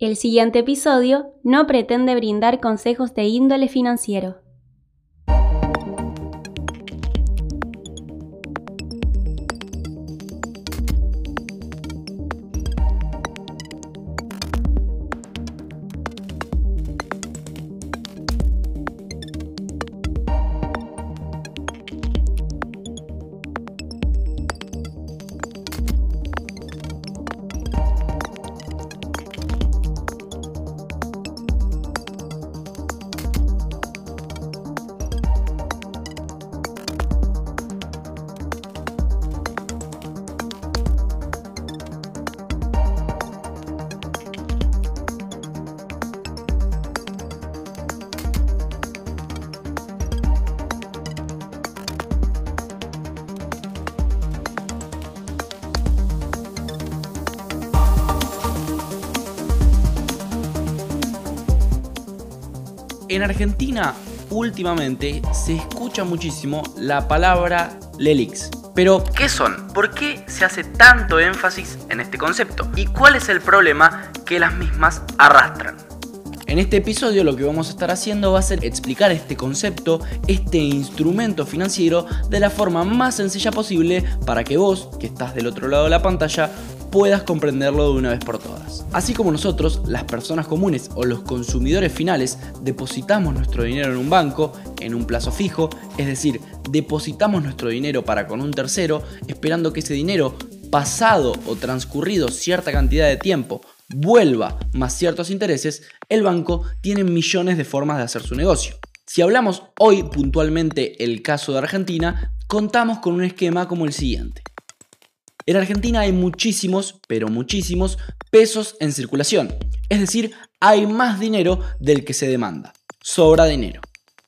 El siguiente episodio no pretende brindar consejos de índole financiero. En Argentina, últimamente, se escucha muchísimo la palabra LELIX. Pero, ¿qué son? ¿Por qué se hace tanto énfasis en este concepto? ¿Y cuál es el problema que las mismas arrastran? En este episodio lo que vamos a estar haciendo va a ser explicar este concepto, este instrumento financiero, de la forma más sencilla posible para que vos, que estás del otro lado de la pantalla, puedas comprenderlo de una vez por todas. Así como nosotros, las personas comunes o los consumidores finales, depositamos nuestro dinero en un banco, en un plazo fijo, es decir, depositamos nuestro dinero para con un tercero, esperando que ese dinero, pasado o transcurrido cierta cantidad de tiempo, vuelva más ciertos intereses, el banco tiene millones de formas de hacer su negocio. Si hablamos hoy puntualmente el caso de Argentina, contamos con un esquema como el siguiente. En Argentina hay muchísimos, pero muchísimos pesos en circulación. Es decir, hay más dinero del que se demanda. Sobra dinero.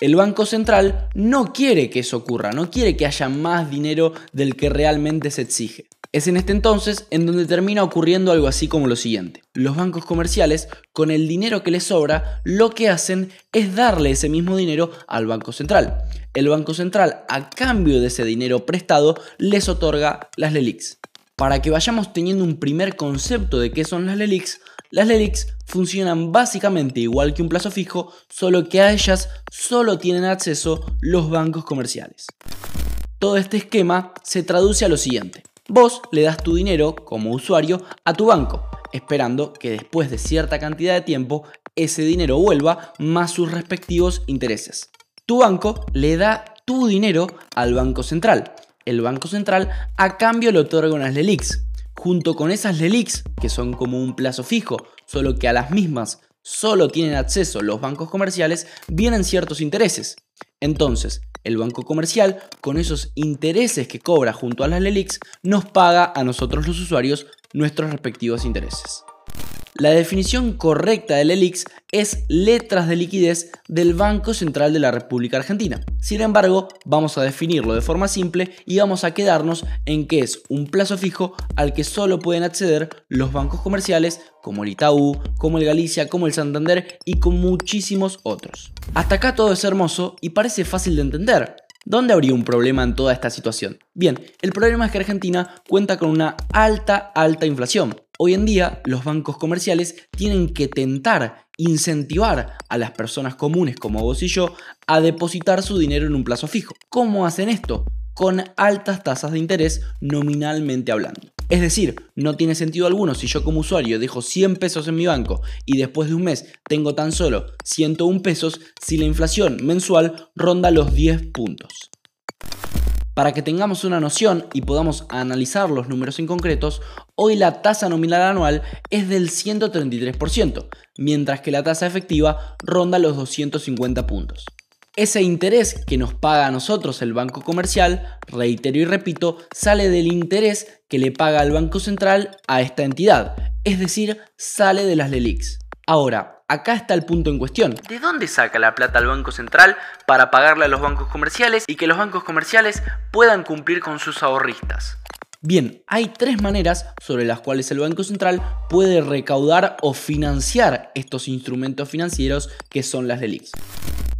El Banco Central no quiere que eso ocurra, no quiere que haya más dinero del que realmente se exige. Es en este entonces en donde termina ocurriendo algo así como lo siguiente. Los bancos comerciales, con el dinero que les sobra, lo que hacen es darle ese mismo dinero al Banco Central. El Banco Central, a cambio de ese dinero prestado, les otorga las LELIX. Para que vayamos teniendo un primer concepto de qué son las LELIX, las LELIX funcionan básicamente igual que un plazo fijo, solo que a ellas solo tienen acceso los bancos comerciales. Todo este esquema se traduce a lo siguiente. Vos le das tu dinero como usuario a tu banco, esperando que después de cierta cantidad de tiempo ese dinero vuelva más sus respectivos intereses. Tu banco le da tu dinero al Banco Central, el Banco Central a cambio le otorga unas LELIX. Junto con esas LELIX, que son como un plazo fijo, solo que a las mismas solo tienen acceso los bancos comerciales, vienen ciertos intereses. Entonces, el banco comercial, con esos intereses que cobra junto a las LELIX, nos paga a nosotros los usuarios nuestros respectivos intereses. La definición correcta del ELIX es letras de liquidez del Banco Central de la República Argentina. Sin embargo, vamos a definirlo de forma simple y vamos a quedarnos en que es un plazo fijo al que solo pueden acceder los bancos comerciales como el Itaú, como el Galicia, como el Santander y con muchísimos otros. Hasta acá todo es hermoso y parece fácil de entender, ¿Dónde habría un problema en toda esta situación? Bien, el problema es que Argentina cuenta con una alta, alta inflación. Hoy en día los bancos comerciales tienen que tentar incentivar a las personas comunes como vos y yo a depositar su dinero en un plazo fijo. ¿Cómo hacen esto? Con altas tasas de interés nominalmente hablando. Es decir, no tiene sentido alguno si yo como usuario dejo 100 pesos en mi banco y después de un mes tengo tan solo 101 pesos si la inflación mensual ronda los 10 puntos. Para que tengamos una noción y podamos analizar los números en concretos, hoy la tasa nominal anual es del 133%, mientras que la tasa efectiva ronda los 250 puntos. Ese interés que nos paga a nosotros el banco comercial, reitero y repito, sale del interés que le paga el Banco Central a esta entidad, es decir, sale de las LELIX. Ahora, acá está el punto en cuestión. ¿De dónde saca la plata el Banco Central para pagarle a los bancos comerciales y que los bancos comerciales puedan cumplir con sus ahorristas? Bien, hay tres maneras sobre las cuales el Banco Central puede recaudar o financiar estos instrumentos financieros que son las LELIX.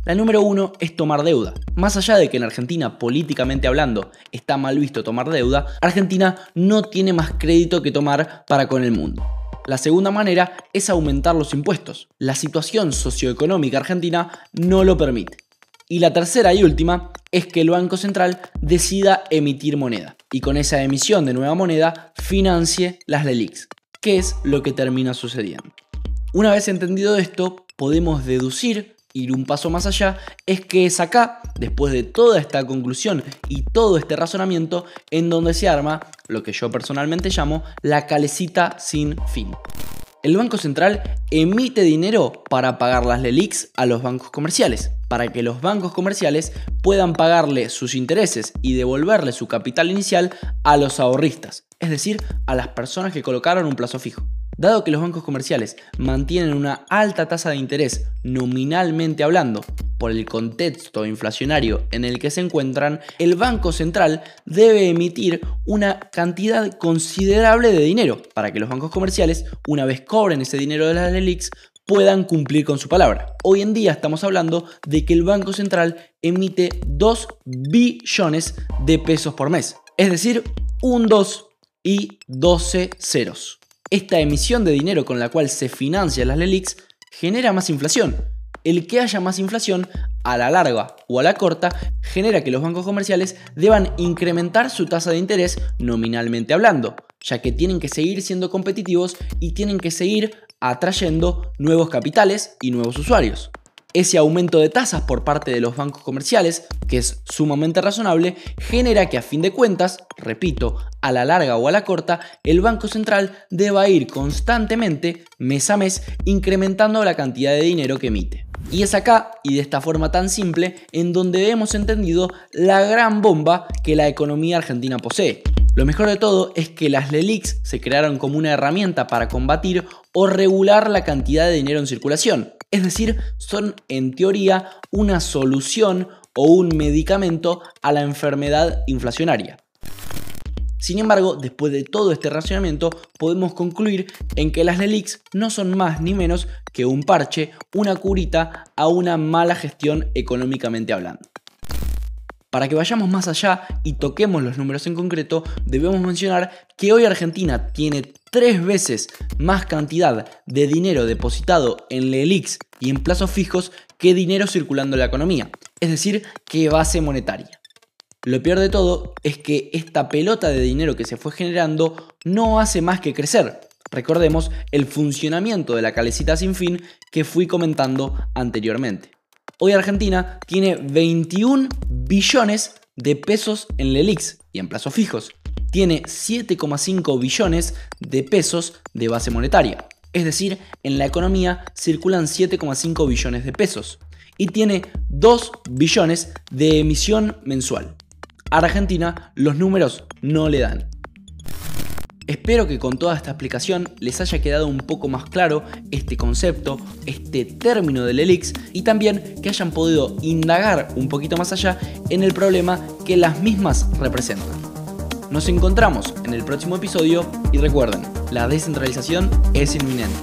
La número uno es tomar deuda. Más allá de que en Argentina, políticamente hablando, está mal visto tomar deuda, Argentina no tiene más crédito que tomar para con el mundo. La segunda manera es aumentar los impuestos. La situación socioeconómica argentina no lo permite. Y la tercera y última es que el Banco Central decida emitir moneda y con esa emisión de nueva moneda financie las LELIX, que es lo que termina sucediendo. Una vez entendido esto, podemos deducir, ir un paso más allá, es que es acá, después de toda esta conclusión y todo este razonamiento, en donde se arma lo que yo personalmente llamo la calecita sin fin. El Banco Central emite dinero para pagar las LELIX a los bancos comerciales, para que los bancos comerciales puedan pagarle sus intereses y devolverle su capital inicial a los ahorristas, es decir, a las personas que colocaron un plazo fijo. Dado que los bancos comerciales mantienen una alta tasa de interés nominalmente hablando, por el contexto inflacionario en el que se encuentran, el Banco Central debe emitir una cantidad considerable de dinero para que los bancos comerciales, una vez cobren ese dinero de las LELIX, puedan cumplir con su palabra. Hoy en día estamos hablando de que el Banco Central emite 2 billones de pesos por mes, es decir, un 2 y 12 ceros. Esta emisión de dinero con la cual se financian las LELIX genera más inflación. El que haya más inflación, a la larga o a la corta, genera que los bancos comerciales deban incrementar su tasa de interés nominalmente hablando, ya que tienen que seguir siendo competitivos y tienen que seguir atrayendo nuevos capitales y nuevos usuarios. Ese aumento de tasas por parte de los bancos comerciales, que es sumamente razonable, genera que a fin de cuentas, repito, a la larga o a la corta, el Banco Central deba ir constantemente, mes a mes, incrementando la cantidad de dinero que emite. Y es acá, y de esta forma tan simple, en donde hemos entendido la gran bomba que la economía argentina posee. Lo mejor de todo es que las LELIX se crearon como una herramienta para combatir o regular la cantidad de dinero en circulación. Es decir, son en teoría una solución o un medicamento a la enfermedad inflacionaria. Sin embargo, después de todo este racionamiento, podemos concluir en que las LELIX no son más ni menos que un parche, una curita a una mala gestión económicamente hablando. Para que vayamos más allá y toquemos los números en concreto, debemos mencionar que hoy Argentina tiene tres veces más cantidad de dinero depositado en LELIX y en plazos fijos que dinero circulando en la economía, es decir, que base monetaria. Lo peor de todo es que esta pelota de dinero que se fue generando no hace más que crecer. Recordemos el funcionamiento de la calecita sin fin que fui comentando anteriormente. Hoy Argentina tiene 21 billones de pesos en LELIX y en plazos fijos. Tiene 7,5 billones de pesos de base monetaria. Es decir, en la economía circulan 7,5 billones de pesos. Y tiene 2 billones de emisión mensual. A Argentina los números no le dan. Espero que con toda esta explicación les haya quedado un poco más claro este concepto, este término del ELIX y también que hayan podido indagar un poquito más allá en el problema que las mismas representan. Nos encontramos en el próximo episodio y recuerden, la descentralización es inminente.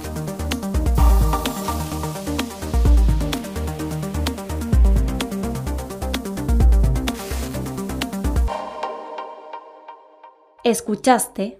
Escuchaste